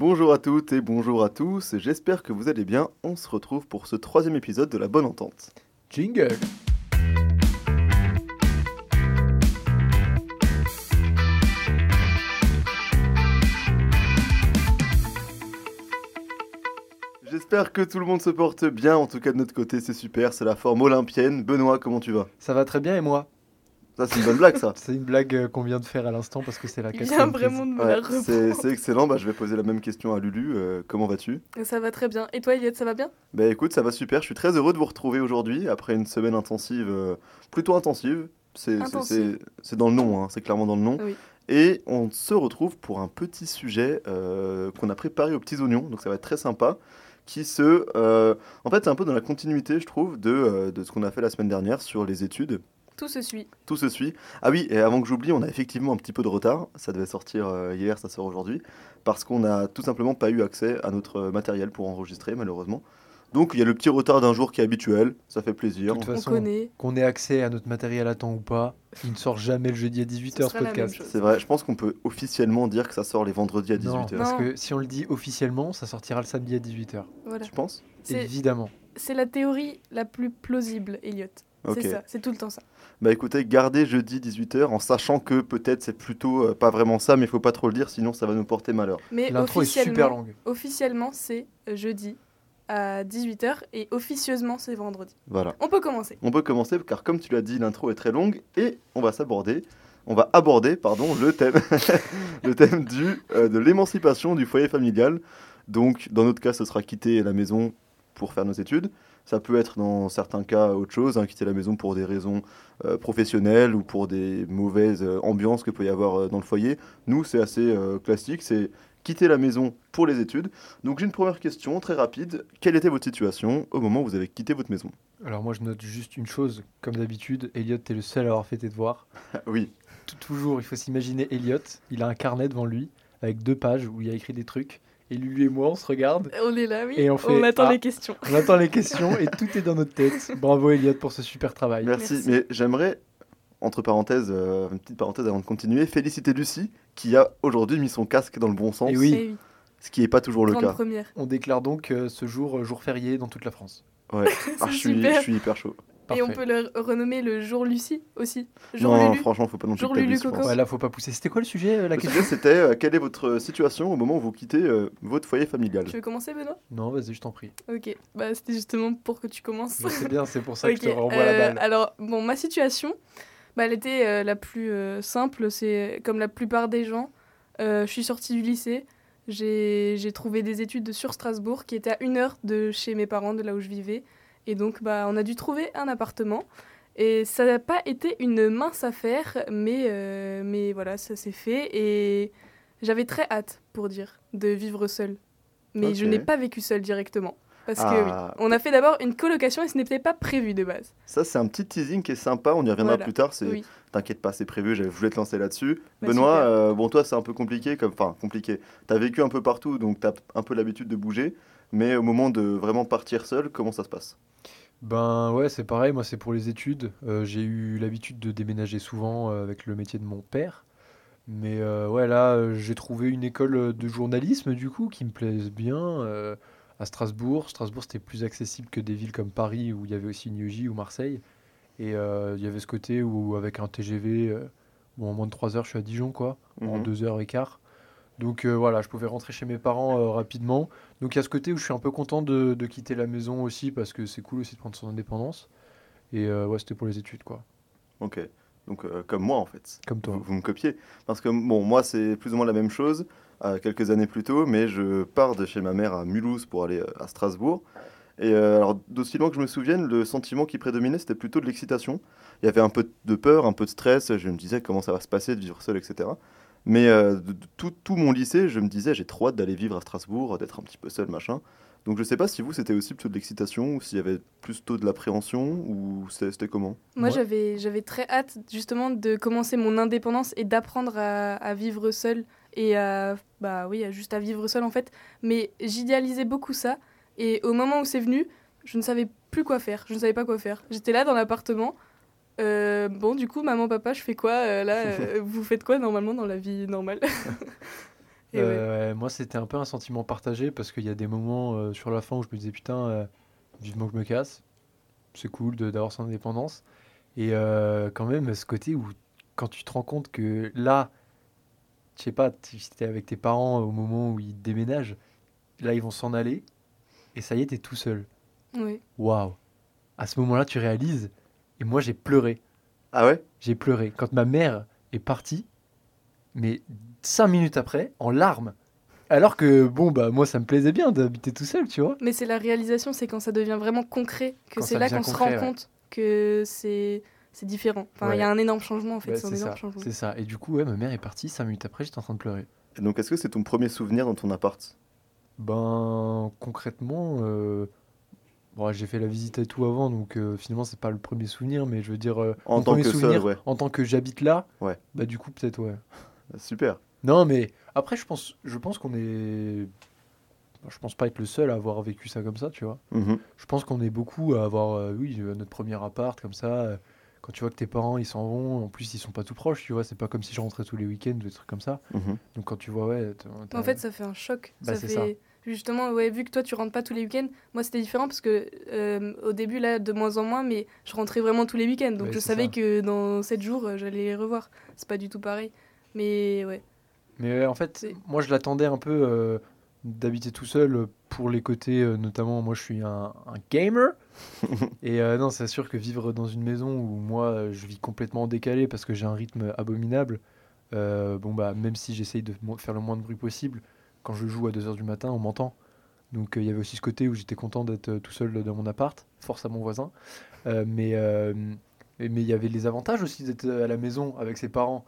Bonjour à toutes et bonjour à tous, j'espère que vous allez bien. On se retrouve pour ce troisième épisode de La Bonne Entente. Jingle J'espère que tout le monde se porte bien, en tout cas de notre côté c'est super, c'est la forme olympienne. Benoît, comment tu vas? Ça va très bien et moi? Ça c'est une bonne blague ça C'est une blague euh, qu'on vient de faire à l'instant parce que c'est la Il quatrième vient vraiment de me la c'est c'est excellent, bah, je vais poser la même question à Lulu, Euh, comment vas-tu? Ça va très bien. Et toi, Elliot, ça va bien? Bah écoute, ça va super, je suis très heureux de vous retrouver aujourd'hui après une semaine intensive, euh, plutôt intensive. C'est c'est- Intensive. c'est- c'est dans le nom, hein, c'est clairement dans le nom. Oui. Et on se retrouve pour un petit sujet euh, qu'on a préparé aux petits oignons, donc ça va être très sympa. Qui se, euh, en fait, c'est un peu dans la continuité, je trouve, de, euh, de ce qu'on a fait la semaine dernière sur les études. Tout se suit. Tout se suit. Ah oui, et avant que j'oublie, on a effectivement un petit peu de retard. Ça devait sortir euh, hier, ça sort aujourd'hui. Parce qu'on n'a tout simplement pas eu accès à notre euh, matériel pour enregistrer, malheureusement. Donc il y a le petit retard d'un jour qui est habituel. Ça fait plaisir. De toute On façon, connaît. qu'on ait accès à notre matériel à temps ou pas, il ne sort jamais le jeudi à 18h ce podcast. C'est vrai, je pense qu'on peut officiellement dire que ça sort les vendredis à Non, 18h. parce Non. que si on le dit officiellement, ça sortira le samedi à 18h. Voilà. Tu penses? C'est Évidemment. c'est la théorie la plus plausible, Elliot. C'est ça. C'est tout le temps ça. Bah écoutez, gardez jeudi 18h en sachant que peut-être c'est plutôt euh, pas vraiment ça, mais il faut pas trop le dire sinon ça va nous porter malheur. Mais L'intro est super officiellement, longue. officiellement, c'est euh, jeudi à 18h et officieusement, c'est vendredi. Voilà. On peut commencer. On peut commencer car comme tu l'as dit, l'intro est très longue et on va s'aborder, on va aborder pardon le thème, le thème du euh, de l'émancipation du foyer familial. Donc dans notre cas, ce sera quitter la maison pour faire nos études. Ça peut être dans certains cas autre chose, hein, quitter la maison pour des raisons euh, professionnelles ou pour des mauvaises euh, ambiances que peut y avoir euh, dans le foyer. Nous, c'est assez classique, c'est quitter la maison pour les études. Donc j'ai une première question très rapide. Quelle était votre situation au moment où vous avez quitté votre maison? Alors moi je note juste une chose, comme d'habitude, Elliot est le seul à avoir fait tes devoirs. Oui, Tou- Toujours, il faut s'imaginer Elliot, il a un carnet devant lui avec deux pages où il a écrit des trucs. Et Lulu et moi, on se regarde, On est là, oui. Et on fait- attend Ah. les questions. on attend les questions et tout est dans notre tête. Bravo Elliot pour ce super travail. Merci. Merci. Mais j'aimerais, entre parenthèses, euh, une petite parenthèse avant de continuer, féliciter Lucie qui a aujourd'hui mis son casque dans le bon sens, Et oui. Eh oui. ce qui n'est pas toujours le cas. première. On déclare donc euh, ce jour euh, jour férié dans toute la France. Ouais. Ah, je, suis, je suis hyper chaud. Et on peut le renommer le jour Lucie aussi. Jour non, Lulu. franchement, faut pas non plus Jour Lulu Coco. Ouais, là, faut pas pousser. C'était quoi le sujet, euh, la Le question c'était euh, quelle est votre situation au moment où vous quittez euh, votre foyer familial Tu veux commencer, Benoît? Non, vas-y, je t'en prie. Ok. Bah, c'était justement pour que tu commences. Sais bien, c'est pour ça que je te renvoie euh, la balle. Alors, bon, ma situation, bah, elle était euh, la plus euh, simple. C'est comme la plupart des gens. Euh, je suis sortie du lycée. J'ai j'ai trouvé des études sur Strasbourg qui étaient à une heure de chez mes parents, de là où je vivais. Et donc, bah, on a dû trouver un appartement. Et ça n'a pas été une mince affaire, mais, euh, mais voilà, ça s'est fait. Et j'avais très hâte, pour dire, de vivre seule. Mais je n'ai pas vécu seule directement. Parce que Ah. oui, on a fait d'abord une colocation et ce n'était pas prévu de base. Ça, c'est un petit teasing qui est sympa, on y reviendra Voilà. plus tard. C'est... Oui. T'inquiète pas, c'est prévu, j'avais voulu te lancer là-dessus. Bah, Benoît, euh, bon, toi, c'est un peu compliqué, comme... enfin, compliqué. T'as vécu un peu partout, donc t'as un peu l'habitude de bouger. Mais au moment de vraiment partir seul, comment ça se passe? Ben ouais, c'est pareil, moi c'est pour les études. Euh, j'ai eu l'habitude de déménager souvent euh, avec le métier de mon père. Mais euh, ouais, là, euh, j'ai trouvé une école de journalisme du coup qui me plaise bien à Strasbourg. Strasbourg c'était plus accessible que des villes comme Paris où il y avait aussi une IEJ ou Marseille. Et il y avait ce côté où avec un TGV, bon, en moins de 3 heures je suis à Dijon quoi, en Mhm. 2 heures et quart. Donc euh, voilà, je pouvais rentrer chez mes parents euh, rapidement. Donc il y a ce côté où je suis un peu content de, de quitter la maison aussi parce que c'est cool aussi de prendre son indépendance. Et euh, ouais, c'était pour les études quoi. Ok. Donc, euh, comme moi, en fait. Comme toi. Vous, vous me copiez. Parce que, bon, moi, c'est plus ou moins la même chose, quelques années plus tôt, mais je pars de chez ma mère à Mulhouse pour aller à Strasbourg. Et alors, d'aussi loin que je me souvienne, le sentiment qui prédominait, c'était plutôt de l'excitation. Il y avait un peu de peur, un peu de stress. Je me disais comment ça va se passer de vivre seul, etc. Mais euh, tout, tout mon lycée, je me disais, j'ai trop hâte d'aller vivre à Strasbourg, d'être un petit peu seul, machin. Donc, je sais pas si vous, c'était aussi plutôt de l'excitation, ou s'il y avait plutôt de l'appréhension, ou c'était comment? Moi, Ouais. j'avais, j'avais très hâte justement de commencer mon indépendance et d'apprendre à, à vivre seule et à, bah oui, à juste à vivre seule en fait. Mais j'idéalisais beaucoup ça et au moment où c'est venu, je ne savais plus quoi faire. Je ne savais pas quoi faire. J'étais là dans l'appartement. Euh, bon, du coup, maman, papa, je fais quoi euh, là euh, Vous faites quoi normalement dans la vie normale Et ouais. Moi, c'était un peu un sentiment partagé parce qu'il y a des moments sur la fin où je me disais putain, vivement que je me casse. C'est cool de- d'avoir son indépendance. Et quand même, ce côté où quand tu te rends compte que là, je sais pas, tu étais avec tes parents au moment où ils déménagent, là, ils vont s'en aller et ça y est, t'es tout seul. Ouais. Waouh! À ce moment-là, tu réalises. Et moi, j'ai pleuré. Ah ouais? J'ai pleuré. Quand ma mère est partie, mais cinq minutes après, en larmes. Alors que, bon, bah, moi, ça me plaisait bien d'habiter tout seul, tu vois. Mais c'est la réalisation, c'est quand ça devient vraiment concret, que c'est là qu'on se rend ouais. compte que c'est c'est différent. Enfin, il y a un énorme changement en fait, Ouais, c'est ça. ça. Et du coup, ouais, ma mère est partie. Cinq minutes après, j'étais en train de pleurer. Et Donc, est-ce que c'est ton premier souvenir dans ton appart? Ben, concrètement, euh, bon, j'ai fait la visite et tout avant, donc euh, finalement, c'est pas le premier souvenir, mais je veux dire, euh, En mon tant premier que seul, ouais. en tant que j'habite là, Ouais. bah, du coup, peut-être, ouais. Super. Non, mais après, je pense, je pense qu'on est. Je pense pas être le seul à avoir vécu ça comme ça, tu vois. Mhm. Je pense qu'on est beaucoup à avoir, euh, oui, euh, notre premier appart comme ça. euh, quand tu vois que tes parents ils s'en vont, en plus ils sont pas tout proches, tu vois. C'est pas comme si je rentrais tous les week-ends, des trucs comme ça. Mhm. Donc quand tu vois, ouais. En fait, ça fait un choc. Bah, ça c'est fait ça. Justement, ouais, vu que toi tu rentres pas tous les week-ends, moi c'était différent parce que euh, au début là, de moins en moins, mais je rentrais vraiment tous les week-ends, donc Ouais, je savais ça. que dans 7 jours euh, j'allais les revoir. C'est pas du tout pareil. Mais ouais, Mais en fait, moi je l'attendais un peu euh, d'habiter tout seul pour les côtés, euh, notamment moi je suis un, un gamer. et euh, non, c'est sûr que vivre dans une maison où moi je vis complètement en décalé parce que j'ai un rythme abominable, euh, bon bah même si j'essaye de faire le moins de bruit possible, quand je joue à 2h du matin, on m'entend. Donc euh, il y avait aussi ce côté où j'étais content d'être euh, tout seul dans mon appart, force à mon voisin. Euh, mais mais il y avait les avantages aussi d'être à la maison avec ses parents.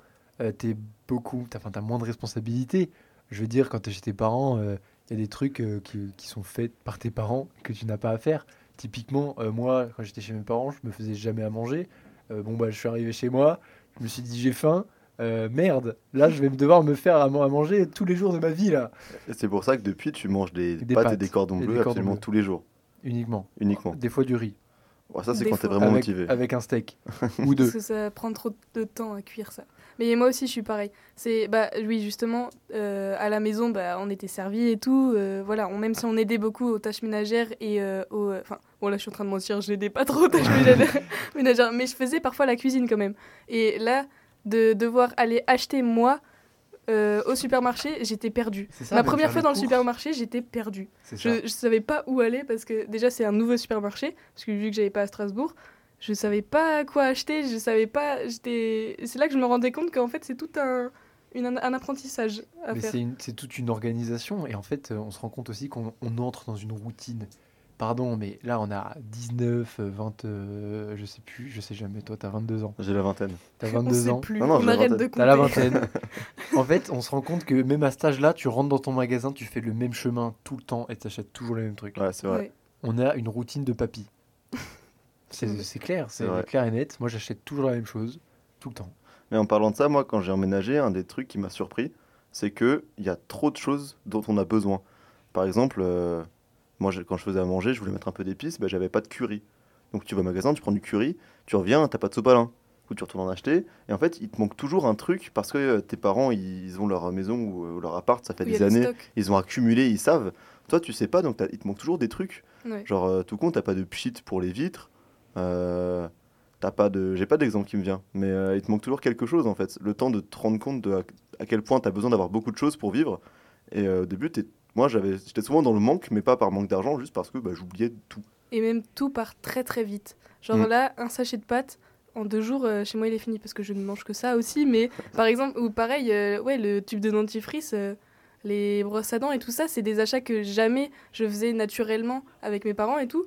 T'es beaucoup, t'as, t'as moins de responsabilités. Je veux dire, quand t'es chez tes parents, il y a des trucs qui, qui sont faits par tes parents que tu n'as pas à faire. Typiquement, moi, quand j'étais chez mes parents, je me faisais jamais à manger. Bon, bah, je suis arrivé chez moi, je me suis dit, j'ai faim. Euh, merde, là, je vais me devoir me faire à, man- à manger tous les jours de ma vie, là, c'est pour ça que depuis, tu manges des, Des pâtes, et des cordons et des bleus cordons absolument bleus. tous les jours, uniquement. uniquement. Des fois du riz. Ça, c'est quand t'es vraiment avec, motivé. avec un steak. ou deux. parce que ça prend trop de temps à cuire ça. Mais moi aussi je suis pareil. C'est bah oui justement euh, à la maison bah on était servi et tout. euh, voilà, on, même si on aidait beaucoup aux tâches ménagères et euh, aux enfin bon là je suis en train de mentir, je l'aidais pas trop aux tâches ménagères, ménagères, mais je faisais parfois la cuisine quand même. Et là de devoir aller acheter moi euh, au supermarché, j'étais perdue. Ça, Ma première fois dans le supermarché, j'étais perdue. Je, je savais pas où aller parce que déjà c'est un nouveau supermarché parce que vu que j'avais pas à Strasbourg, je savais pas quoi acheter, je savais pas, j'étais c'est là que je me rendais compte qu'en fait c'est tout un une- un apprentissage à Mais faire. c'est toute une organisation et en fait euh, on se rend compte aussi qu'on on entre dans une routine. Pardon, mais là on a 19, euh, 20, euh, je sais plus, je sais jamais, toi t'as 22 ans. J'ai la vingtaine. T'as On 22 sait ans, plus, Non, non, on la arrête de vingtaine. compter. t'as la vingtaine. en fait, on se rend compte que même à cet âge-là, tu rentres dans ton magasin, tu fais le même chemin tout le temps et t'achètes toujours les mêmes trucs. Ouais, c'est vrai. Ouais. On a une routine de papy. C'est clair, c'est clair et net. Moi j'achète toujours la même chose, tout le temps. Mais en parlant de ça, moi, quand j'ai emménagé, un des trucs qui m'a surpris, c'est que il y a trop de choses dont on a besoin. Par exemple, euh, moi, je- quand je faisais à manger, je voulais mettre un peu d'épices, bah, j'avais pas de curry. Donc tu vas au magasin, tu prends du curry, tu reviens, t'as pas de sopalin. Coup, tu retournes en acheter. Et en fait, il te manque toujours un truc parce que euh, tes parents, ils ont leur maison ou, euh, leur appart, ça fait des années, ils ont accumulé, ils savent. Toi, tu sais pas, donc il te manque toujours des trucs. Ouais. Genre, euh, tout compte, t'as pas de pchit pour les vitres. Euh, t'as pas de. J'ai pas d'exemple qui me vient. Mais euh, il te manque toujours quelque chose en fait. Le temps de te rendre compte de à, à quel point t'as besoin d'avoir beaucoup de choses pour vivre. Et euh, au début, t'es- moi j'avais, j'étais souvent dans le manque, mais pas par manque d'argent, juste parce que bah, j'oubliais tout. Et même tout part très très vite. Genre Mm. là, un sachet de pâtes, en deux jours, euh, chez moi il est fini parce que je ne mange que ça aussi. Mais par exemple, ou pareil, euh, ouais, le tube de dentifrice, euh, les brosses à dents et tout ça, c'est des achats que jamais je faisais naturellement avec mes parents et tout.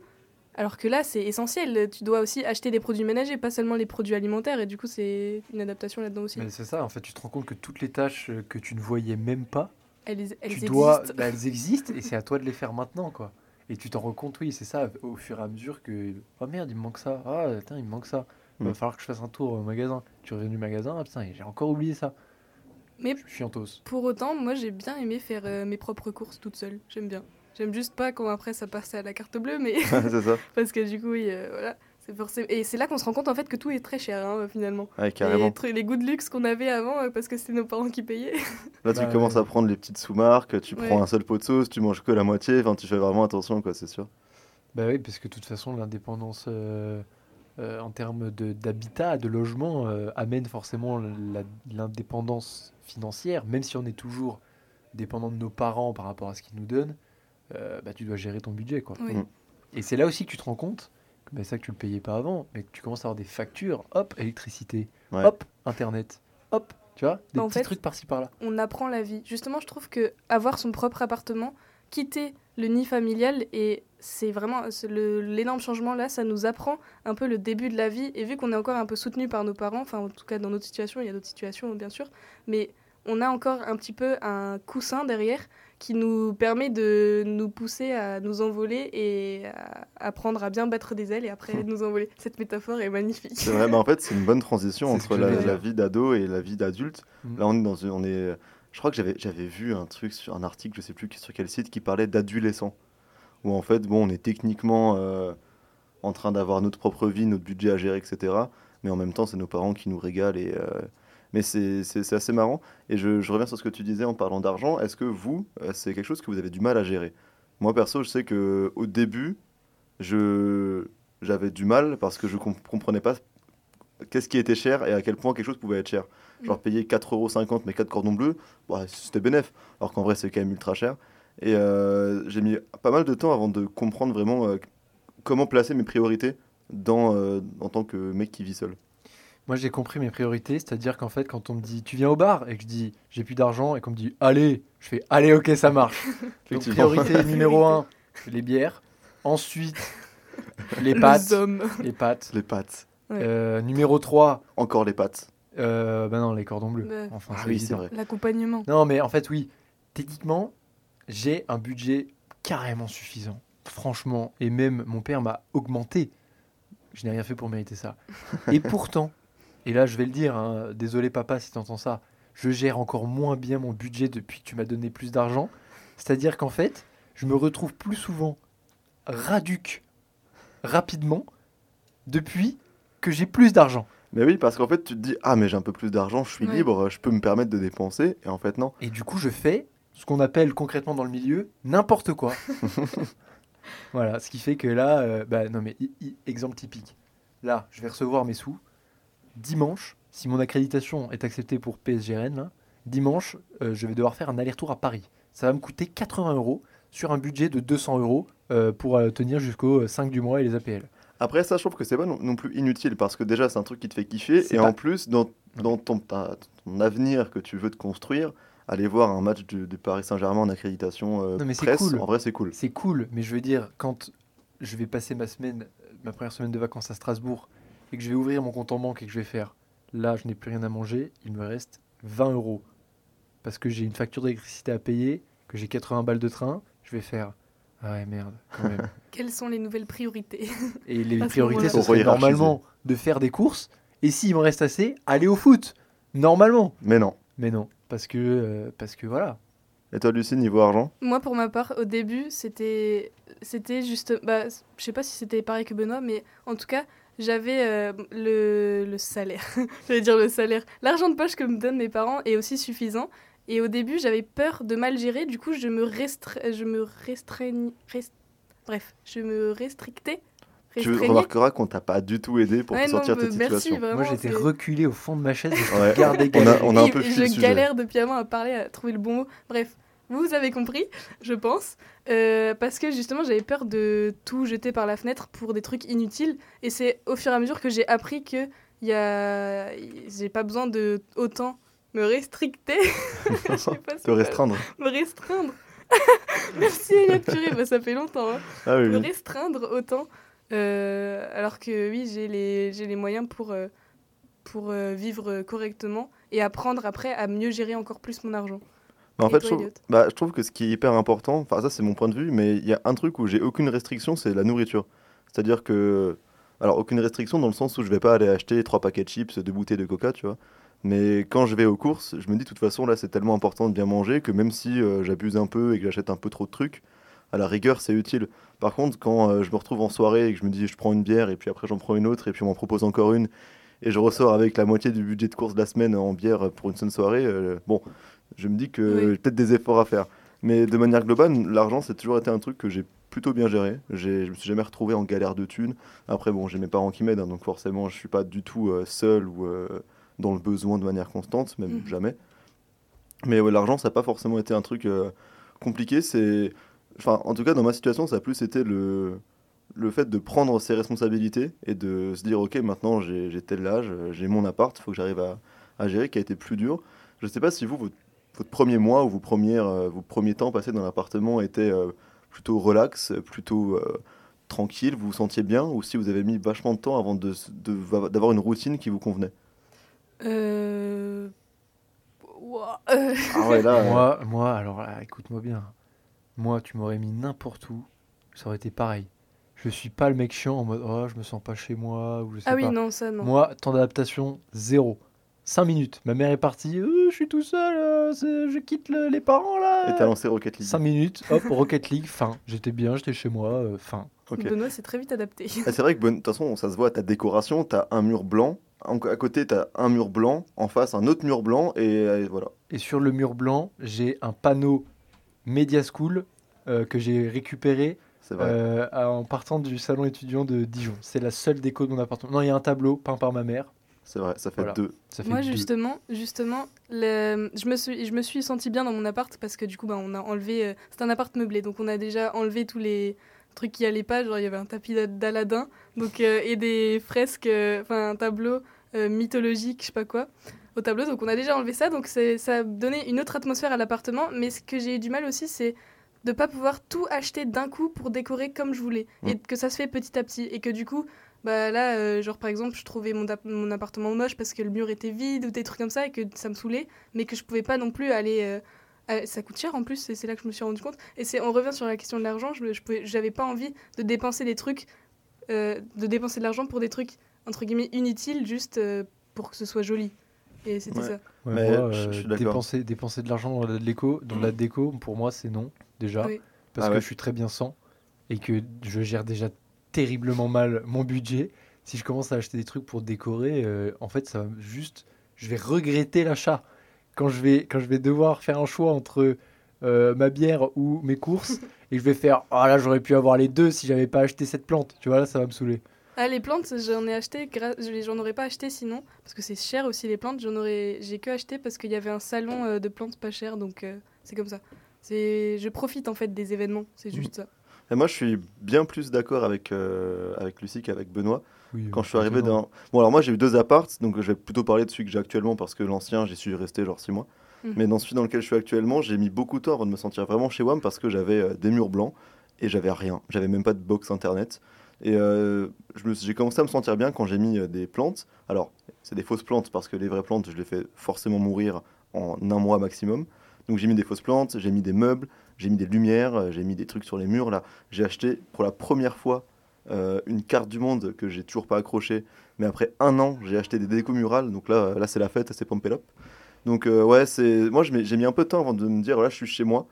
Alors que là, c'est essentiel. Tu dois aussi acheter des produits ménagers, pas seulement les produits alimentaires. Et du coup, c'est une adaptation là-dedans aussi. Mais c'est ça, en fait, tu te rends compte que toutes les tâches que tu ne voyais même pas, Elles, elles tu existent. dois, bah, elles existent et c'est à toi de les faire maintenant, quoi. Et tu t'en rends compte, oui, c'est ça, au fur et à mesure que, oh merde, il me manque ça, ah, putain, il me manque ça. Il va Mm. falloir que je fasse un tour au magasin. Tu reviens du magasin, ah putain, j'ai encore oublié ça. Mais Je suis en tos. Pour autant, moi j'ai bien aimé faire euh, mes propres courses toute seule. J'aime bien. J'aime juste pas quand après ça passe à la carte bleue, mais c'est ça. parce que du coup, oui, euh, voilà. Et c'est là qu'on se rend compte en fait que tout est très cher hein, finalement. Ouais, Les, carrément. tru- les goûts de luxe qu'on avait avant euh, parce que c'était nos parents qui payaient. Là, tu Bah, commences ouais. à prendre les petites sous-marques, tu Ouais. prends un seul pot de sauce, tu manges que la moitié, enfin, tu fais vraiment attention, quoi, c'est sûr. Bah oui, parce que de toute façon, l'indépendance euh, euh, en termes de- d'habitat, de logement, euh, amène forcément l'indépendance financière, même si on est toujours dépendant de nos parents par rapport à ce qu'ils nous donnent, euh, bah, tu dois gérer ton budget. Quoi. Oui. Mm. Et c'est là aussi que tu te rends compte bah, ça que tu le payais pas avant, mais que tu commences à avoir des factures, hop, électricité, Ouais. hop, internet, hop, tu vois, des Bah, en petits fait, trucs par-ci par-là. on apprend la vie. Justement, je trouve que avoir son propre appartement, quitter le nid familial, et c'est vraiment l'énorme changement là, ça nous apprend un peu le début de la vie. Et vu qu'on est encore un peu soutenu par nos parents, enfin en tout cas dans notre situation, il y a d'autres situations bien sûr, mais on a encore un petit peu un coussin derrière qui nous permet de nous pousser à nous envoler et à apprendre à bien battre des ailes et après nous envoler. Cette métaphore est magnifique. C'est vrai, mais en fait, c'est une bonne transition entre la, vie d'ado et la vie d'adulte. Mm. Là, on est dans une, on est, je crois que j'avais, j'avais vu un truc sur un article, je sais plus sur quel site, qui parlait d'adolescents. Où en fait, bon, on est techniquement euh, en train d'avoir notre propre vie, notre budget à gérer, etc. Mais en même temps, c'est nos parents qui nous régalent. Et, euh, mais c'est, assez marrant. Et je, je reviens sur ce que tu disais en parlant d'argent. Est-ce que vous, euh, c'est quelque chose que vous avez du mal à gérer? Moi, perso, je sais que au début, j'avais du mal parce que je ne comprenais pas qu'est-ce qui était cher et à quel point quelque chose pouvait être cher. Genre Mm. payer 4,50€ mais 4 cordons bleus, bah, c'était bénef. Alors qu'en vrai, c'est quand même ultra cher. Et euh, j'ai mis pas mal de temps avant de comprendre vraiment euh, comment placer mes priorités dans, euh, en tant que mec qui vit seul. Moi, j'ai compris mes priorités, c'est-à-dire qu'en fait, quand on me dit tu viens au bar et que je dis j'ai plus d'argent et qu'on me dit allez, je fais allez, ok, ça marche. Donc, priorité numéro 1, les bières. Ensuite, les pâtes. Les pâtes. Les pâtes. Ouais. Euh, numéro 3, Encore les pâtes. euh, bah non, les cordons bleus. Ouais. Enfin, Ah c'est oui, c'est vrai. L'accompagnement. Non, mais en fait, oui. Techniquement, j'ai un budget carrément suffisant. Franchement. Et même mon père m'a augmenté. Je n'ai rien fait pour mériter ça. Et pourtant, et là, je vais le dire, hein, désolé papa si tu entends ça, je gère encore moins bien mon budget depuis que tu m'as donné plus d'argent. C'est-à-dire qu'en fait, je me retrouve plus souvent raduc rapidement depuis que j'ai plus d'argent. Mais oui, parce qu'en fait, tu te dis, ah, mais j'ai un peu plus d'argent, je suis Ouais. libre, je peux me permettre de dépenser. Et en fait, non. Et du coup, je fais ce qu'on appelle concrètement dans le milieu n'importe quoi. voilà, ce qui fait que là, euh, bah, non mais exemple typique. Là, je vais recevoir mes sous. Dimanche, si mon accréditation est acceptée pour PSGRN, là, dimanche, euh, je vais devoir faire un aller-retour à Paris. Ça va me coûter 80 euros sur un budget de 200 euros euh, pour euh, tenir jusqu'au euh, 5 du mois et les APL. Après, ça, je trouve que c'est pas non, non plus inutile parce que déjà, c'est un truc qui te fait kiffer. Et pas- en plus, dans, dans ton, ta- ton avenir que tu veux te construire, aller voir un match du, du Paris Saint-Germain en accréditation euh, Non, mais presse, cool. en vrai, c'est cool. C'est cool, mais je veux dire, quand je vais passer ma semaine, ma première semaine de vacances à Strasbourg, et que je vais ouvrir mon compte en banque et que je vais faire, là, je n'ai plus rien à manger, il me reste 20 euros. Parce que j'ai une facture d'électricité à payer, que j'ai 80 balles de train, je vais faire, ah ouais, merde, quand même. Quelles sont les nouvelles priorités Et les priorités, ce serait normalement de faire des courses, et s'il me reste assez, aller au foot. Normalement. Mais non. Mais non, parce que, euh, parce que voilà. Et toi, Lucie, niveau argent? Moi, pour ma part, au début, c'était, c'était juste, bah, je sais pas si c'était pareil que Benoît, mais en tout cas, j'avais euh, le, le salaire. J'allais dire le salaire. L'argent de poche que me donnent mes parents est aussi suffisant. Et au début, j'avais peur de mal gérer. Du coup, je me restre, je me restreignais, rest- bref, je me restrictais. Tu remarqueras qu'on t'a pas du tout aidé pour Ouais, te non, sortir de cette merci, situation. vraiment, Moi, j'étais reculé au fond de ma chaise, et Ouais. je regardais On a- on a un peu je galère depuis avant à parler, à trouver le bon mot. Bref, vous avez compris, je pense. Euh, parce que justement, j'avais peur de tout jeter par la fenêtre pour des trucs inutiles. Et c'est au fur et à mesure que j'ai appris que y a... j'ai pas besoin de autant me restricter. Pas si Te restreindre. Me restreindre. Merci Elliot Purée, bah, ça fait longtemps. hein Ah oui, me oui. restreindre autant. euh, alors que oui, j'ai les, les moyens pour, euh, pour vivre correctement et apprendre après à mieux gérer encore plus mon argent. En fait, je trouve, bah, je trouve que ce qui est hyper important, enfin ça c'est mon point de vue, mais il y a un truc où j'ai aucune restriction, c'est la nourriture. C'est-à-dire que, alors aucune restriction dans le sens où je vais pas aller acheter trois paquets de chips, deux bouteilles de coca, tu vois. Mais quand je vais aux courses, je me dis de toute façon là c'est tellement important de bien manger que même si euh, j'abuse un peu et que j'achète un peu trop de trucs, à la rigueur, c'est utile. Par contre, quand euh, je me retrouve en soirée et que je me dis je prends une bière et puis après j'en prends une autre et puis on m'en propose encore une et je ressors avec la moitié du budget de course de la semaine en bière pour une seule soirée, euh, bon, je me dis que Oui. j'ai peut-être des efforts à faire. Mais de manière globale, l'argent, c'est toujours été un truc que j'ai plutôt bien géré. Je me suis jamais retrouvé en galère de thunes. Après, bon, j'ai mes parents qui m'aident, hein, donc forcément, je suis pas du tout euh, seul ou euh, dans le besoin de manière constante, même Mhm. jamais. Mais ouais, l'argent, ça n'a pas forcément été un truc euh, compliqué. C'est, enfin, en tout cas, dans ma situation, ça a plus été le le fait de prendre ses responsabilités et de se dire, ok, maintenant j'ai tel âge, j'ai mon appart, il faut que j'arrive à, à gérer, qui a été plus dur. Je sais pas si vous, votre, votre premier mois ou vos, premières, euh, vos premiers temps passés dans l'appartement étaient euh, plutôt relax, plutôt euh, tranquille, vous vous sentiez bien, ou si vous avez mis vachement de temps avant de s- de- d'avoir une routine qui vous convenait? Euh... ouah, euh, Ah ouais, là, euh, Moi, moi, alors là, écoute-moi bien. Moi, tu m'aurais mis n'importe où, ça aurait été pareil. Je suis pas le mec chiant en mode oh, je me sens pas chez moi ou je sais Ah oui, pas. non, ça, non. Moi, temps d'adaptation, zéro. 5 minutes. Ma mère est partie. Euh, je suis tout seul. euh, je quitte le- les parents là. et t'as lancé Rocket League. 5 minutes. Hop, Rocket League. Fin. J'étais bien. J'étais chez moi. euh, fin. Ok. Benoît s'est très vite adapté. Ah, c'est vrai que, bon, de toute façon, ça se voit, ta décoration, t'as un mur blanc, à côté, t'as un mur blanc, en face, un autre mur blanc, et, voilà. Et sur le mur blanc, j'ai un panneau Media School euh, que j'ai récupéré C'est vrai. euh, en partant du salon étudiant de Dijon. C'est la seule déco de mon appartement. Non, il y a un tableau peint par ma mère. C'est vrai, ça fait voilà. deux. Ça fait Moi, deux. justement, justement le- je, me suis, je me suis sentie bien dans mon appart parce que du coup, bah, on a enlevé. euh, c'est un appart meublé, donc on a déjà enlevé tous les trucs qui allaient pas. Genre, il y avait un tapis d'A- d'Aladin donc, euh, et des fresques, euh, enfin, un tableau euh, mythologique, je sais pas quoi, au tableau. Donc, on a déjà enlevé ça. Donc, ça a donné une autre atmosphère à l'appartement. Mais ce que j'ai eu du mal aussi, c'est de pas pouvoir tout acheter d'un coup pour décorer comme je voulais Mm. et que ça se fait petit à petit et que du coup bah là euh, genre par exemple je trouvais mon, mon appartement moche parce que le mur était vide ou des trucs comme ça et que ça me saoulait mais que je pouvais pas non plus aller euh, à- ça coûte cher en plus et c'est là que je me suis rendu compte et c'est on revient sur la question de l'argent je, je pouvais j'avais pas envie de dépenser des trucs euh, de dépenser de l'argent pour des trucs entre guillemets inutiles juste euh, pour que ce soit joli et c'était Ouais. ça Ouais, Mais moi, je- euh, je suis d'accord. dépenser, dépenser de l'argent dans la déco, dans la déco, pour moi, c'est non, déjà. Oui. Parce Ah que ouais. je suis très bien sans et que je gère déjà terriblement mal mon budget. Si je commence à acheter des trucs pour décorer, euh, en fait, ça va juste. Je vais regretter l'achat. Quand je vais, quand je vais devoir faire un choix entre euh, ma bière ou mes courses, et je vais faire Ah là, j'aurais pu avoir les deux si j'avais pas acheté cette plante. Tu vois, là, ça va me saouler. Ah, les plantes, j'en ai acheté, j'en aurais pas acheté sinon, parce que c'est cher aussi les plantes, j'en aurais, j'ai que acheté parce qu'il y avait un salon euh, de plantes pas cher, donc euh, c'est comme ça. C'est, je profite en fait des événements, c'est Mhm. juste ça. Et moi, je suis bien plus d'accord avec, euh, avec Lucie qu'avec Benoît. Oui, Quand je suis arrivé dans. Bon, alors moi, j'ai eu deux apparts, donc je vais plutôt parler de celui que j'ai actuellement parce que l'ancien, j'y suis resté genre six mois. Mhm. Mais dans celui dans lequel je suis actuellement, j'ai mis beaucoup de temps avant de me sentir vraiment chez WAM parce que j'avais euh, des murs blancs et j'avais rien. J'avais même pas de box internet. Et euh, je me suis- j'ai commencé à me sentir bien quand j'ai mis euh, des plantes. Alors, c'est des fausses plantes parce que les vraies plantes, je les fais forcément mourir en un mois maximum. Donc j'ai mis des fausses plantes, j'ai mis des meubles, j'ai mis des lumières, euh, j'ai mis des trucs sur les murs. Là, j'ai acheté pour la première fois euh, une carte du monde que j'ai toujours pas accrochée. Mais après un an, j'ai acheté des décos murales. Donc là, là c'est la fête, c'est Pompelop. Donc euh, ouais, c'est moi j'ai mis un peu de temps avant de me dire là je suis chez moi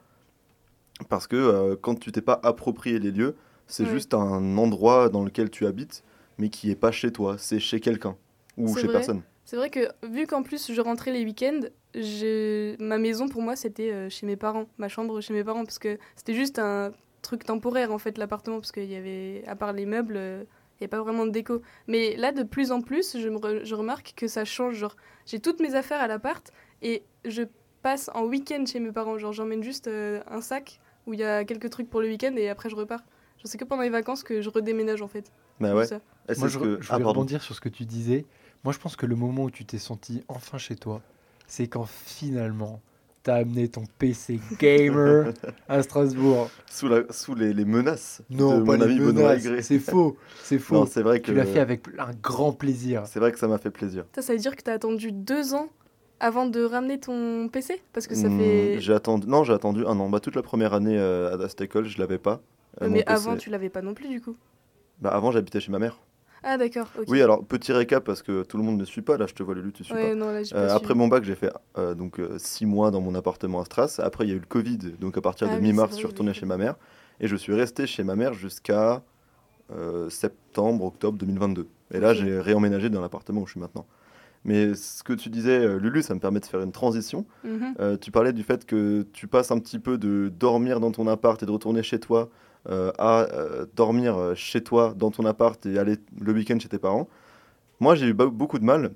parce que euh, quand tu t'es pas approprié les lieux, c'est Ouais. juste un endroit dans lequel tu habites mais qui est pas chez toi, c'est chez quelqu'un ou chez vrai. personne. C'est vrai que vu qu'en plus je rentrais les week-ends, ma maison pour moi c'était euh, chez mes parents, ma chambre chez mes parents, parce que c'était juste un truc temporaire en fait l'appartement, parce qu'il y avait, à part les meubles, euh, il n'y a pas vraiment de déco. Mais là de plus en plus, je, me re- je remarque que ça change. Genre, j'ai toutes mes affaires à l'appart et je passe en week-end chez mes parents. Genre, j'emmène juste euh, un sac où il y a quelques trucs pour le week-end et après je repars. Je sais que pendant les vacances que je redéménage en fait. Bah ouais. ça. Et c'est Moi, je, que- je ah, voulais rebondir sur ce que tu disais. Moi, je pense que le moment où tu t'es senti enfin chez toi, c'est quand finalement t'as amené ton PC gamer à Strasbourg. Sous, la, sous les, les menaces Non, de pas mon les ami Benoît. C'est faux, c'est faux. Non, c'est vrai que tu l'as fait avec un grand plaisir. c'est vrai que ça m'a fait plaisir. Ça, ça veut dire que t'as attendu deux ans avant de ramener ton PC Parce que ça Hmm, fait. J'ai attendu non, j'ai attendu un an. Bah, toute la première année euh, à cette école, je l'avais pas. euh, mais PC. avant, tu l'avais pas non plus du coup. Bah, avant, j'habitais chez ma mère. Ah, d'accord. Oui, alors petit récap parce que tout le monde ne suit pas. Là, je te vois, Lulu, tu suis ouais, pas. non, là, j'ai Euh, pas après mon bac, j'ai fait euh, donc euh, six mois dans mon appartement à Stras. Après, il y a eu le Covid, donc à partir Ah de oui, mi-mars, je suis retourné oui. chez ma mère. Et je suis resté chez ma mère jusqu'à euh, septembre, octobre 2022. Et là, j'ai réemménagé dans l'appartement où je suis maintenant. Mais ce que tu disais, Lulu, ça me permet de faire une transition. Mhm. Tu parlais du fait que tu passes un petit peu de dormir dans ton appart et de retourner chez toi à euh, dormir euh, chez toi dans ton appart et aller le week-end chez tes parents. Moi, j'ai eu beaucoup de mal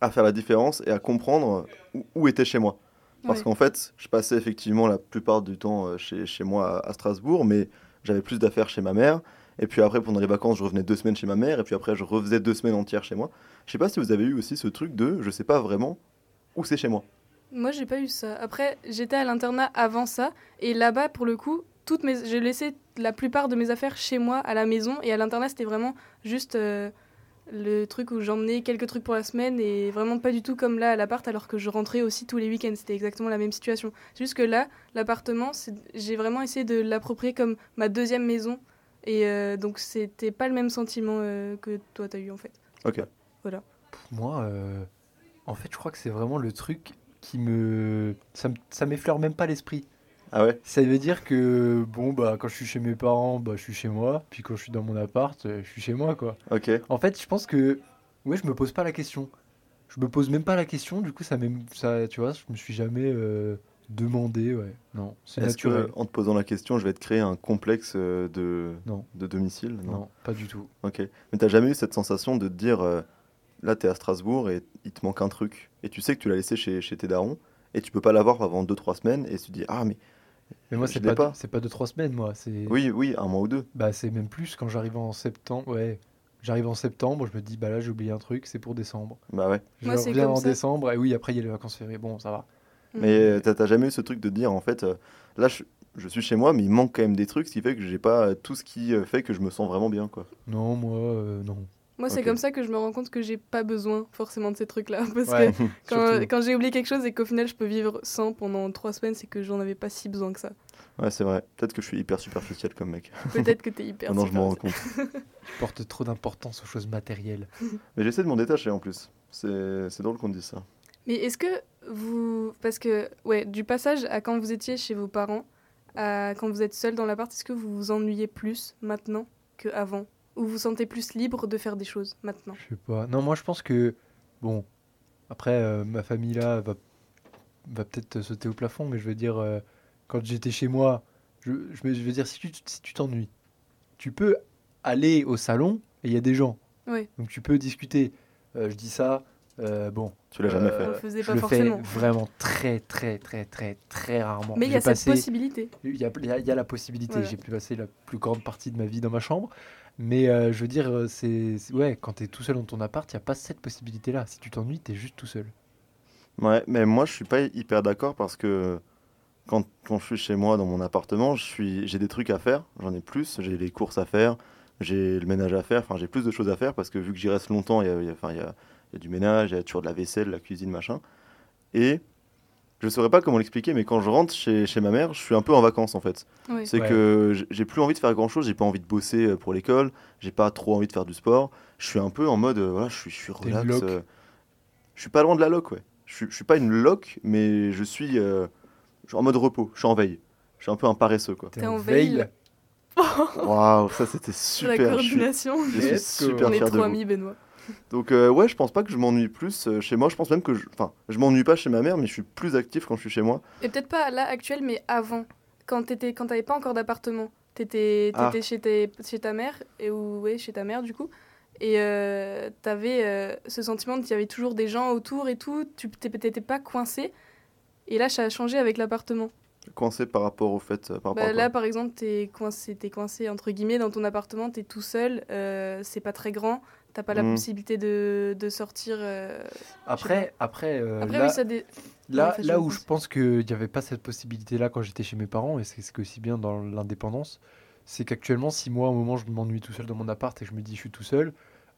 à faire la différence et à comprendre où, où était chez moi. Parce qu'en fait, je passais effectivement la plupart du temps euh, chez, chez moi à, à Strasbourg, mais j'avais plus d'affaires chez ma mère. Et puis après, pendant les vacances, je revenais deux semaines chez ma mère. Et puis après, je refaisais deux semaines entières chez moi. Je sais pas si vous avez eu aussi ce truc de je sais pas vraiment où c'est chez moi. Moi, j'ai pas eu ça. Après, j'étais à l'internat avant ça, et là-bas, pour le coup, toutes mes... j'ai laissé la plupart de mes affaires chez moi, à la maison, et à l'internat, c'était vraiment juste euh, le truc où j'emmenais quelques trucs pour la semaine, et vraiment pas du tout comme là à l'appart, alors que je rentrais aussi tous les week-ends. C'était exactement la même situation. C'est juste que là, l'appartement, j'ai vraiment essayé de l'approprier comme ma deuxième maison, et euh, donc c'était pas le même sentiment euh, que toi, t'as eu en fait. Ok. Moi, euh, en fait, je crois que c'est vraiment le truc qui me. Ça, me- ça m'effleure même pas l'esprit. Ah ouais Ça veut dire que, bon, bah, quand je suis chez mes parents, bah, je suis chez moi. Puis quand je suis dans mon appart, euh, je suis chez moi, quoi. Ok. En fait, je pense que. Ouais, je me pose pas la question. Je me pose même pas la question, du coup, ça, ça tu vois, je me suis jamais euh, demandé, ouais. Non, c'est Est-ce que, en te posant la question, je vais te créer un complexe euh, de, Non. de domicile? Non. pas du tout. Ok. Mais t'as jamais eu cette sensation de te dire, euh, là, t'es à Strasbourg et il te manque un truc? Et tu sais que tu l'as laissé chez, chez tes darons et tu peux pas l'avoir avant 2-3 semaines et tu te dis, ah, mais Mais moi, c'est pas, pas. c'est pas deux, trois semaines, moi. C'est oui, oui, un mois ou deux. Bah, c'est même plus quand j'arrive en septembre. Ouais, j'arrive en septembre, je me dis, bah là, j'ai oublié un truc, c'est pour décembre. Bah ouais. Je Moi, reviens en ça. décembre, et oui, après, il y a les vacances fériées. Bon, ça va. Mais euh, t'as jamais eu ce truc de dire, en fait, euh, là, je, je suis chez moi, mais il manque quand même des trucs, ce qui fait que j'ai pas euh, tout ce qui euh, fait que je me sens vraiment bien, quoi. Non, moi, euh, non. Moi, c'est comme ça que je me rends compte que j'ai pas besoin forcément de ces trucs-là. Parce Ouais, que quand, j'ai oublié quelque chose et qu'au final je peux vivre sans pendant trois semaines, c'est que j'en avais pas si besoin que ça. Ouais, c'est vrai. Peut-être que je suis hyper superficiel comme mec. Peut-être que t'es hyper. Maintenant, je m'en rends compte. Je porte trop d'importance aux choses matérielles. Mais j'essaie de m'en détacher en plus. C'est c'est drôle qu'on dise ça. Mais est-ce que vous. Parce que, ouais, du passage à quand vous étiez chez vos parents, à quand vous êtes seul dans l'appart, est-ce que vous vous ennuyez plus maintenant qu'avant? Ou vous vous sentez plus libre de faire des choses maintenant Je sais pas. Non, moi, je pense que. Bon, après, euh, ma famille là va, va peut-être sauter au plafond, mais je veux dire, euh, quand j'étais chez moi, je, je, veux dire, si tu si tu t'ennuies, tu peux aller au salon et il y a des gens. Oui. Donc tu peux discuter. Euh, je dis ça, euh, bon. Tu l'as jamais Euh, fait. je pas le forcément. fais vraiment très, très, très, très, très rarement. Mais il y a cette passé- possibilité. il y a, il y a- y a la possibilité. Voilà. J'ai pu passer la plus grande partie de ma vie dans ma chambre. Mais euh, je veux dire, euh, c'est ouais, quand tu es tout seul dans ton appart, il n'y a pas cette possibilité-là. Si tu t'ennuies, tu es juste tout seul. Ouais, mais moi je suis pas hyper d'accord parce que quand, quand je suis chez moi dans mon appartement, je suis, j'ai des trucs à faire, j'en ai plus, j'ai les courses à faire, j'ai le ménage à faire, enfin j'ai plus de choses à faire parce que vu que j'y reste longtemps, il y a, y a- y a, y a du ménage, il y a toujours de la vaisselle, la cuisine, machin. Et je saurais pas comment l'expliquer, mais quand je rentre chez, chez ma mère, je suis un peu en vacances en fait. Oui. C'est Ouais. que j'ai plus envie de faire grand chose, j'ai pas envie de bosser euh, pour l'école, j'ai pas trop envie de faire du sport. Je suis un peu en mode, euh, voilà, je suis, je suis relax. euh, je suis pas loin de la loc, ouais. Je suis, je suis pas une loc, mais je suis, euh, je suis en mode repos, je suis en veille. Je suis un peu un paresseux, quoi. T'es en veille. Waouh, ça c'était La super. Je suis, coordination. je suis Let's go. super On est fier de trop vous. amis, Benoît. Donc, euh, ouais, je pense pas que je m'ennuie plus euh, chez moi. Je pense même que, je- enfin, je m'ennuie pas chez ma mère, mais je suis plus actif quand je suis chez moi. Et peut-être pas là actuel, mais avant, quand t'étais, quand t'avais pas encore d'appartement, t'étais, Ah. t'étais chez, tes- chez ta mère et ou ouais, chez ta mère du coup, et euh, t'avais ce sentiment qu'il y avait toujours des gens autour et tout, tu t'é- t'étais pas coincé. Et là, ça a changé avec l'appartement. Coincé par rapport au fait. par rapport Bah, à là, par exemple, t'es coincé, t'es coincé entre guillemets dans ton appartement, t'es tout seul, c'est pas très grand, t'as pas la Mm. possibilité de, de sortir. euh, Après, après, euh, Après, là, oui, ça dé- là, là où pense. je pense qu'il n'y avait pas cette possibilité-là quand j'étais chez mes parents, et c'est ce que aussi bien dans l'indépendance, c'est qu'actuellement, si moi, à un moment, je m'ennuie tout seul dans mon appart et que je me dis je suis tout seul,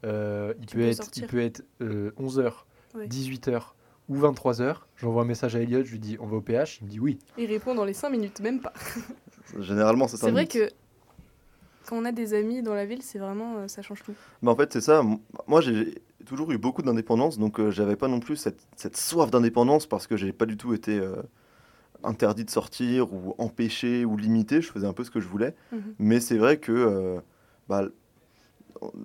euh, il, peut être, il peut être 11h, Ouais. 18h ou 23h. J'envoie un message à Elliot, je lui dis on va au PH, il me dit oui. Il répond dans les 5 minutes, même pas. Généralement, c'est un C'est vrai que quand on a des amis dans la ville, c'est vraiment euh, ça change tout. Mais en fait, c'est ça. Moi, j'ai toujours eu beaucoup d'indépendance, donc euh, j'avais pas non plus cette, cette soif d'indépendance parce que j'ai pas du tout été euh, interdit de sortir ou empêché ou limité. Je faisais un peu ce que je voulais. Mhm. Mais c'est vrai que euh, bah,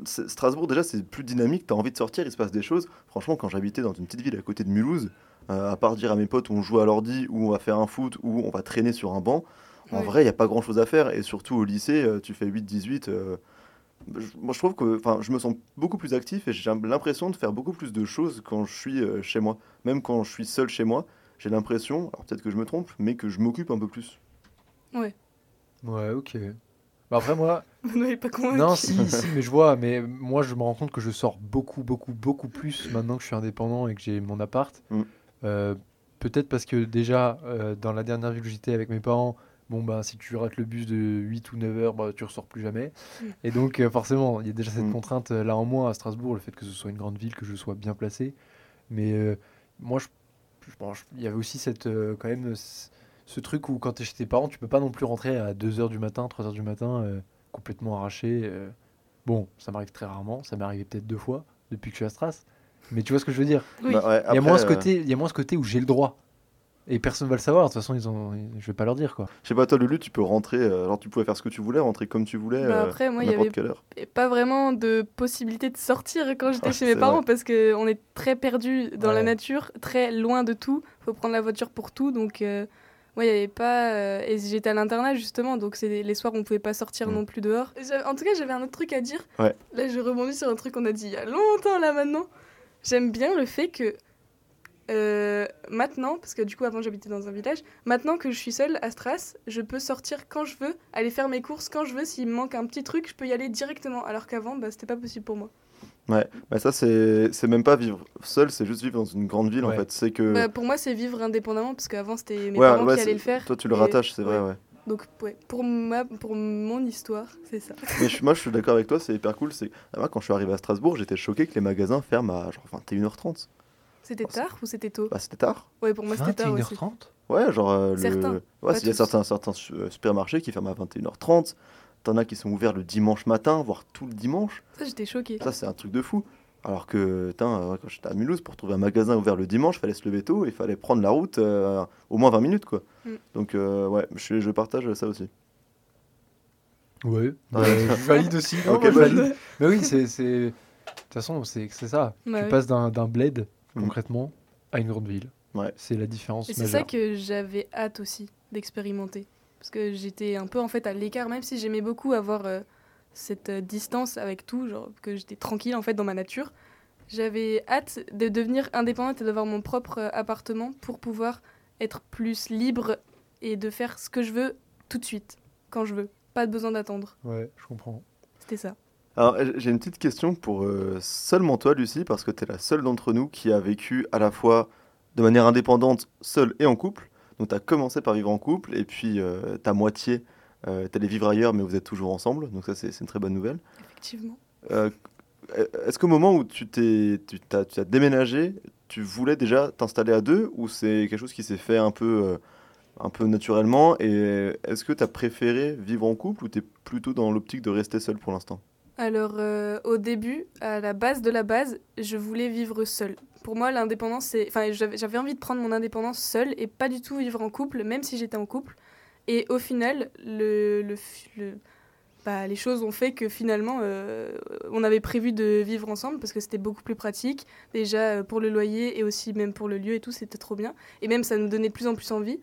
Strasbourg, déjà, c'est plus dynamique. Tu as envie de sortir, il se passe des choses. Franchement, quand j'habitais dans une petite ville à côté de Mulhouse, à part dire à mes potes on joue à l'ordi, où on va faire un foot, où on va traîner sur un banc, en Oui. vrai, il n'y a pas grand chose à faire. Et surtout au lycée, euh, tu fais 8-18. euh, moi, je trouve que enfin, je me sens beaucoup plus actif et j'ai l'impression de faire beaucoup plus de choses quand je suis euh, chez moi. Même quand je suis seul chez moi, j'ai l'impression, alors peut-être que je me trompe, mais que je m'occupe un peu plus. Ouais, ok. Bah après, moi, Benoît est pas convaincu. non, si, si, mais je vois, mais moi, je me rends compte que je sors beaucoup, beaucoup, beaucoup plus maintenant que je suis indépendant et que j'ai mon appart. Mm. Euh, Peut-être parce que déjà, euh, dans la dernière ville où j'étais avec mes parents, bon, bah, si tu rates le bus de 8 ou 9 heures, bah, tu ressors plus jamais. Mm. Et donc, euh, forcément, il y a déjà cette Mm. contrainte euh, là en moins à Strasbourg, le fait que ce soit une grande ville, que je sois bien placé. Mais euh, moi, je, je- bon, je- il y avait aussi cette, euh, quand même ce, truc où quand tu es chez tes parents, tu peux pas non plus rentrer à 2 heures du matin, 3 heures du matin, euh, complètement arraché. euh. Bon, ça m'arrive très rarement, ça m'est arrivé peut-être deux fois depuis que je suis à Stras. Mais tu vois ce que je veux dire? Oui. Bah, ouais, Il y, a après, moins ce euh, côté, il y a moins ce côté où j'ai le droit. Et personne va le savoir, de toute façon, ils ont, je vais pas leur dire quoi. Je sais pas, toi, Lulu, tu peux rentrer. euh, alors, tu pouvais faire ce que tu voulais, rentrer comme tu voulais, Bah, euh, après, moi, à il y n'importe avait quelle heure. pas vraiment de possibilité de sortir quand j'étais Ah, chez mes parents vrai. parce qu'on est très perdu dans la nature, très loin de tout. faut prendre la voiture pour tout. Donc, euh, ouais, il y avait pas. euh, et j'étais à l'internat justement, donc c'est les soirs on pouvait pas sortir Mm. non plus dehors. En tout cas, j'avais un autre truc à dire. Ouais. Là, je rebondis sur un truc qu'on a dit il y a longtemps là maintenant. J'aime bien le fait que. Euh, maintenant, parce que du coup avant j'habitais dans un village, maintenant que je suis seule à Stras, je peux sortir quand je veux, aller faire mes courses quand je veux. S'il me manque un petit truc, je peux y aller directement. Alors qu'avant, bah, c'était pas possible pour moi. Bah, ça, c'est c'est même pas vivre seul, c'est juste vivre dans une grande ville, en Ouais. fait. C'est que. Bah, pour moi, c'est vivre indépendamment, parce qu'avant c'était mes Ouais, parents ouais, qui allaient le faire. Toi, tu le et- rattaches, c'est vrai, ouais. ouais. Donc, ouais, pour, ma, pour mon histoire, c'est ça. Mais je- moi, je suis d'accord avec toi, c'est hyper cool. C'est moi, quand je suis arrivé à Strasbourg, j'étais choqué que les magasins ferment à genre 21h30. C'était c'est- tard ou c'était tôt? Bah, c'était tard. Ouais, pour moi c'était tard aussi. 21h30 Ouais, genre. euh, le... Ouais, il y a certains, certains euh, supermarchés qui ferment à 21h30. T'en as qui sont ouverts le dimanche matin, voire tout le dimanche. Ça, j'étais choquée. Ça, c'est un truc de fou. Alors que, euh, quand j'étais à Mulhouse, pour trouver un magasin ouvert le dimanche, fallait se lever tôt et il fallait prendre la route euh, au moins 20 minutes, quoi. Mm. Donc, euh, ouais, je, je partage ça aussi. Ouais, bah, Ouais. je valide aussi. non, Ok, moi, je valide. Mais oui, c'est. c'est- De toute façon, c'est c'est ça. Bah tu passes d'un d'un bled, Mm. concrètement, à une grande ville. Ouais. C'est la différence Et c'est ça que j'avais hâte aussi d'expérimenter. Parce que j'étais un peu en fait à l'écart, même si j'aimais beaucoup avoir euh, cette euh, distance avec tout, genre que j'étais tranquille en fait dans ma nature. J'avais hâte de devenir indépendante et d'avoir mon propre euh, appartement pour pouvoir être plus libre et de faire ce que je veux tout de suite, quand je veux. Pas de besoin d'attendre. Ouais, je comprends. C'était ça. Alors, j'ai une petite question pour euh, seulement toi, Lucie, parce que tu es la seule d'entre nous qui a vécu à la fois de manière indépendante, seule et en couple. Donc, tu as commencé par vivre en couple, et puis euh, ta moitié, euh, tu allé vivre ailleurs, mais vous êtes toujours ensemble. Donc, ça, c'est une très bonne nouvelle. Effectivement. Euh, Est-ce qu'au moment où tu t'es, tu t'as, tu as déménagé, tu voulais déjà t'installer à deux, ou c'est quelque chose qui s'est fait un peu, un peu naturellement Et est-ce que tu as préféré vivre en couple, ou tu es plutôt dans l'optique de rester seul pour l'instant? Alors, euh, au début, à la base de la base, je voulais vivre seule. Pour moi, l'indépendance, c'est. Enfin, j'avais envie de prendre mon indépendance seule et pas du tout vivre en couple, même si j'étais en couple. Et au final, bah, les choses ont fait que finalement, euh, on avait prévu de vivre ensemble parce que c'était beaucoup plus pratique. Déjà euh, pour le loyer et aussi même pour le lieu et tout, c'était trop bien. Et même, ça nous donnait de plus en plus envie.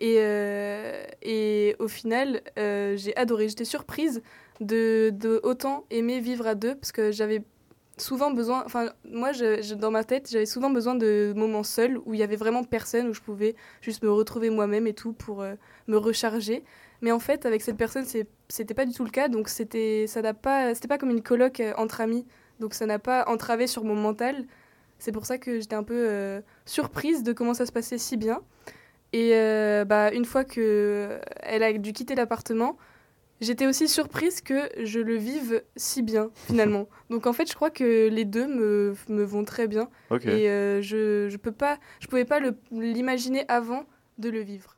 Et, au final, j'ai adoré. J'étais surprise de, autant aimer vivre à deux parce que j'avais souvent besoin enfin moi dans ma tête j'avais souvent besoin de moments seuls où il y avait vraiment personne où je pouvais juste me retrouver moi-même et tout pour euh, me recharger. Mais en fait avec cette personne c'était pas du tout le cas donc c'était ça n'a pas c'était pas comme une coloc euh, entre amis. Donc ça n'a pas entravé sur mon mental. C'est pour ça que j'étais un peu euh, surprise de comment ça se passait si bien. Et bah une fois que elle a dû quitter l'appartement J'étais aussi surprise que je le vive si bien, finalement. Donc en fait, je crois que les deux me, me vont très bien. Et euh, je, je pouvais pas l'imaginer avant de le vivre.